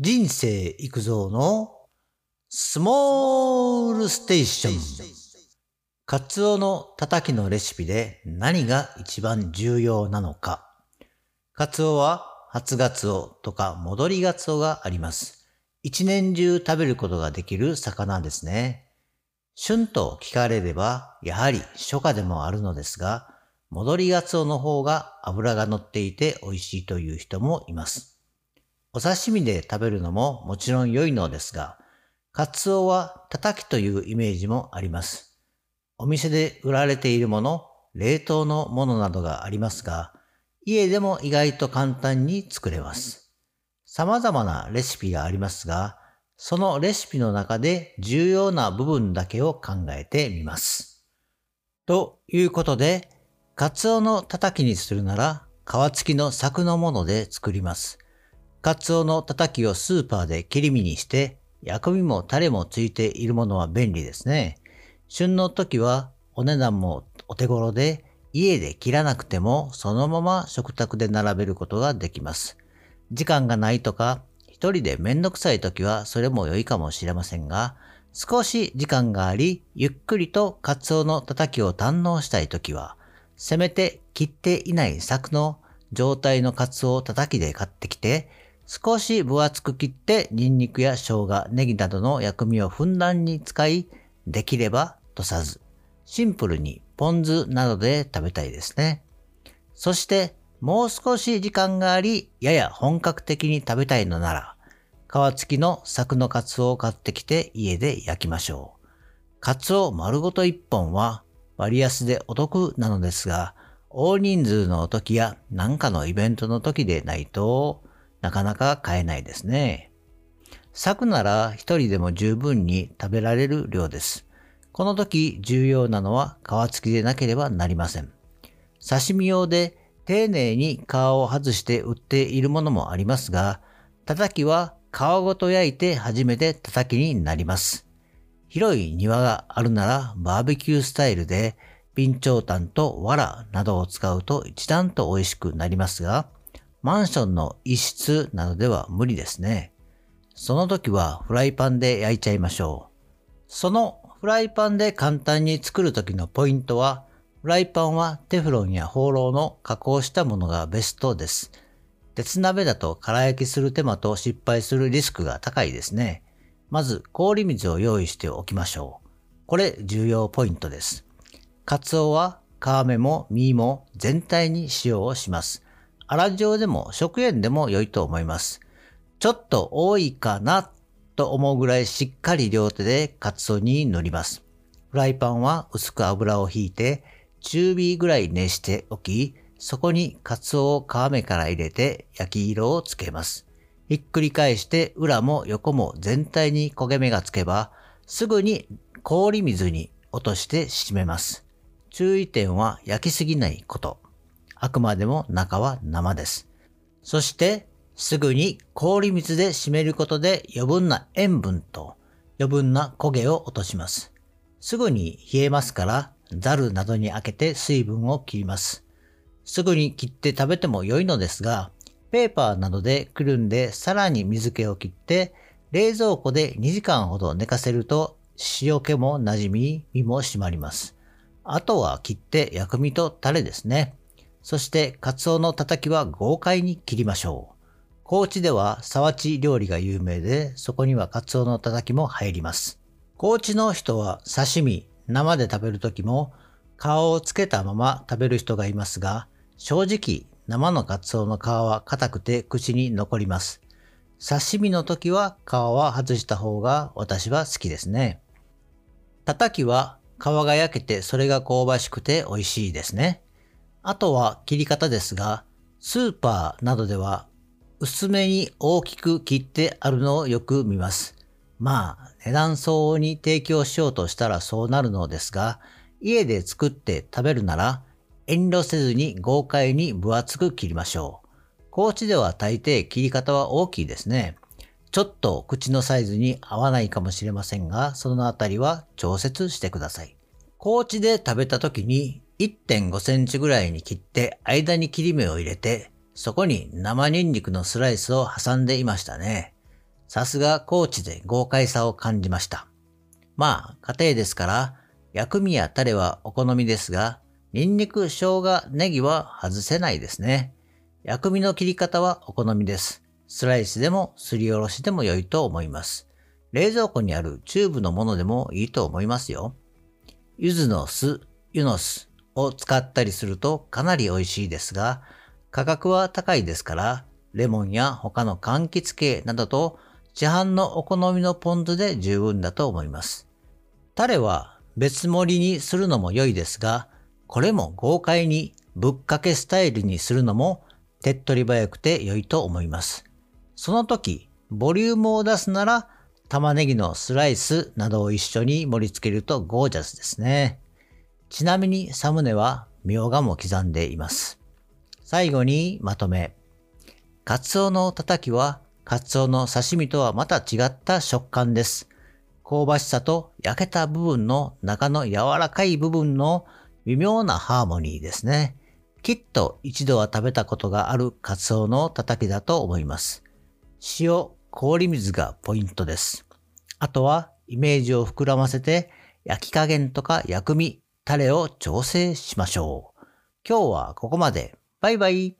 人生育造のスモールステーション。カツオのたたきのレシピで何が一番重要なのか。カツオは初ガツオとか戻りガツオがあります。一年中食べることができる魚ですね。旬と聞かれれば、やはり初夏でもあるのですが、戻りガツオの方が脂が乗っていて美味しいという人もいます。お刺身で食べるのももちろん良いのですが、カツオは叩きというイメージもあります。お店で売られているもの、冷凍のものなどがありますが、家でも意外と簡単に作れます。様々なレシピがありますが、そのレシピの中で重要な部分だけを考えてみます。ということで、カツオのたたきにするなら、皮付きの柵のもので作ります。カツオのたたきをスーパーで切り身にして、薬味もタレもついているものは便利ですね。旬の時はお値段もお手頃で、家で切らなくてもそのまま食卓で並べることができます。時間がないとか、一人でめんどくさい時はそれも良いかもしれませんが、少し時間があり、ゆっくりとカツオのたたきを堪能したい時は、せめて切っていない柵の状態のカツオをたたきで買ってきて、少し分厚く切ってニンニクや生姜、ネギなどの薬味をふんだんに使い、できればとさず、シンプルにポン酢などで食べたいですね。そしてもう少し時間があり、やや本格的に食べたいのなら、皮付きの柵のカツオを買ってきて家で焼きましょう。カツオ丸ごと1本は割安でお得なのですが、大人数の時や何かのイベントの時でないと、なかなか買えないですね。柵なら一人でも十分に食べられる量です。この時重要なのは皮付きでなければなりません。刺身用で丁寧に皮を外して売っているものもありますが、叩きは皮ごと焼いて初めて叩きになります。広い庭があるならバーベキュースタイルで備長炭と藁などを使うと一段と美味しくなりますが、マンションの一室などでは無理ですね。その時はフライパンで焼いちゃいましょう。そのフライパンで簡単に作る時のポイントは、フライパンはテフロンやホーローの加工したものがベストです。鉄鍋だと空焼きする手間と失敗するリスクが高いですね。まず氷水を用意しておきましょう。これ重要ポイントです。カツオは皮目も身も全体に塩をします。粗塩でも食塩でも良いと思います。ちょっと多いかなと思うぐらいしっかり両手でカツオに塗ります。フライパンは薄く油を引いて中火ぐらい熱しておき、そこにカツオを皮目から入れて焼き色をつけます。ひっくり返して裏も横も全体に焦げ目がつけば、すぐに氷水に落として締めます。注意点は焼きすぎないこと。あくまでも中は生です。そして、すぐに氷水で締めることで余分な塩分と余分な焦げを落とします。すぐに冷えますから、ザルなどに開けて水分を切ります。すぐに切って食べても良いのですが、ペーパーなどでくるんでさらに水気を切って、冷蔵庫で2時間ほど寝かせると塩気も馴染み、身も締まります。あとは切って薬味とタレですね。そしてカツオのたたきは豪快に切りましょう。高知では沢地料理が有名で、そこにはカツオのたたきも入ります。高知の人は刺身、生で食べるときも皮をつけたまま食べる人がいますが、正直生のカツオの皮は硬くて口に残ります。刺身の時は皮は外した方が私は好きですね。たたきは皮が焼けてそれが香ばしくて美味しいですね。あとは切り方ですが、スーパーなどでは薄めに大きく切ってあるのをよく見ます。まあ、値段相応に提供しようとしたらそうなるのですが、家で作って食べるなら遠慮せずに豪快に分厚く切りましょう。高知では大抵切り方は大きいですね。ちょっと口のサイズに合わないかもしれませんが、そのあたりは調節してください。高知で食べた時に1.5センチぐらいに切って間に切り目を入れて、そこに生ニンニクのスライスを挟んでいましたね。さすが高知で豪快さを感じました。まあ、家庭ですから、薬味やタレはお好みですが、ニンニク、生姜、ネギは外せないですね。薬味の切り方はお好みです。スライスでもすりおろしでも良いと思います。冷蔵庫にあるチューブのものでもいいと思いますよ。柚子の酢、湯の酢を使ったりするとかなり美味しいですが、価格は高いですから、レモンや他の柑橘系などと市販のお好みのポン酢で十分だと思います。タレは別盛りにするのも良いですが、これも豪快にぶっかけスタイルにするのも手っ取り早くて良いと思います。その時、ボリュームを出すなら玉ねぎのスライスなどを一緒に盛り付けるとゴージャスですね。ちなみにサムネはみょうがも刻んでいます。最後にまとめ。カツオのたたきはカツオの刺身とはまた違った食感です。香ばしさと焼けた部分の中の柔らかい部分の微妙なハーモニーですね。きっと一度は食べたことがあるカツオのたたきだと思います。塩、氷水がポイントです。あとはイメージを膨らませて焼き加減とか薬味、タレを調整しましょう。今日はここまで。バイバイ。